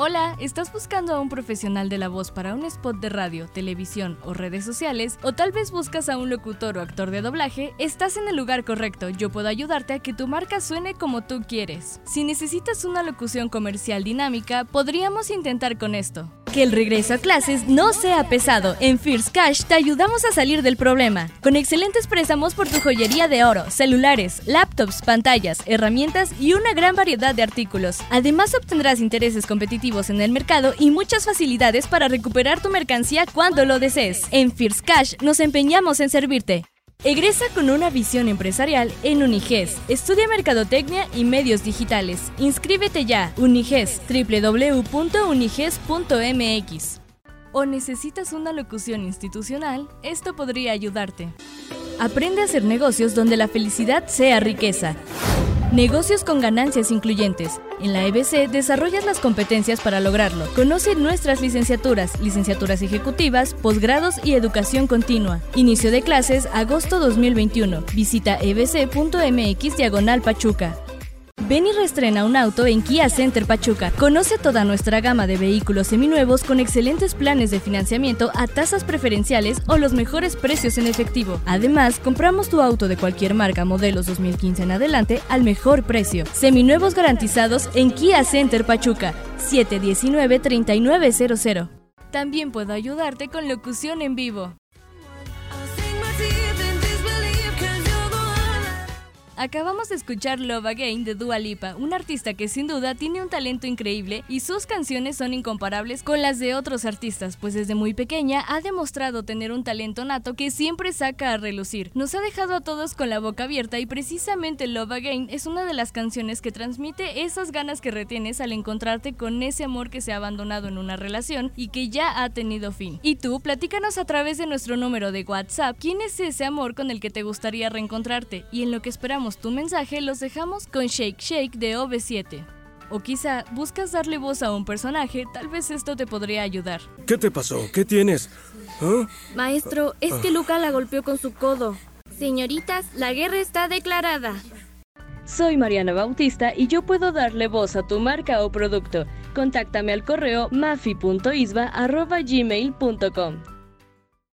Hola, ¿estás buscando a un profesional de la voz para un spot de radio, televisión o redes sociales? ¿O tal vez buscas a un locutor o actor de doblaje? Estás en el lugar correcto, yo puedo ayudarte a que tu marca suene como tú quieres. Si necesitas una locución comercial dinámica, podríamos intentar con esto. Que el regreso a clases no sea pesado. En First Cash te ayudamos a salir del problema. Con excelentes préstamos por tu joyería de oro, celulares, laptops, pantallas, herramientas y una gran variedad de artículos. Además obtendrás intereses competitivos en el mercado y muchas facilidades para recuperar tu mercancía cuando lo desees. En First Cash nos empeñamos en servirte. Egresa con una visión empresarial en Uniges. Estudia Mercadotecnia y Medios Digitales. Inscríbete ya. Uniges, www.uniges.mx. ¿O necesitas una locución institucional? Esto podría ayudarte. Aprende a hacer negocios donde la felicidad sea riqueza. Negocios con ganancias incluyentes. En la EBC desarrollas las competencias para lograrlo. Conoce nuestras licenciaturas, licenciaturas ejecutivas, posgrados y educación continua. Inicio de clases agosto 2021. Visita ebc.mx diagonal Pachuca. Ven y restrena un auto en Kia Center Pachuca. Conoce toda nuestra gama de vehículos seminuevos con excelentes planes de financiamiento a tasas preferenciales o los mejores precios en efectivo. Además, compramos tu auto de cualquier marca modelos 2015 en adelante al mejor precio. Seminuevos garantizados en Kia Center Pachuca 719-3900. También puedo ayudarte con locución en vivo. Acabamos de escuchar Love Again de Dua Lipa, una artista que sin duda tiene un talento increíble y sus canciones son incomparables con las de otros artistas, pues desde muy pequeña ha demostrado tener un talento nato que siempre saca a relucir. Nos ha dejado a todos con la boca abierta y precisamente Love Again es una de las canciones que transmite esas ganas que retienes al encontrarte con ese amor que se ha abandonado en una relación y que ya ha tenido fin. Y tú, platícanos a través de nuestro número de WhatsApp quién es ese amor con el que te gustaría reencontrarte y en lo que esperamos tu mensaje, los dejamos con Shake Shake de OV7. O quizá buscas darle voz a un personaje, tal vez esto te podría ayudar. ¿Qué te pasó? ¿Qué tienes? ¿Ah? Maestro, es que Luca la golpeó con su codo. Señoritas, la guerra está declarada. Soy Mariana Bautista y yo puedo darle voz a tu marca o producto. Contáctame al correo mafi.isba.gmail.com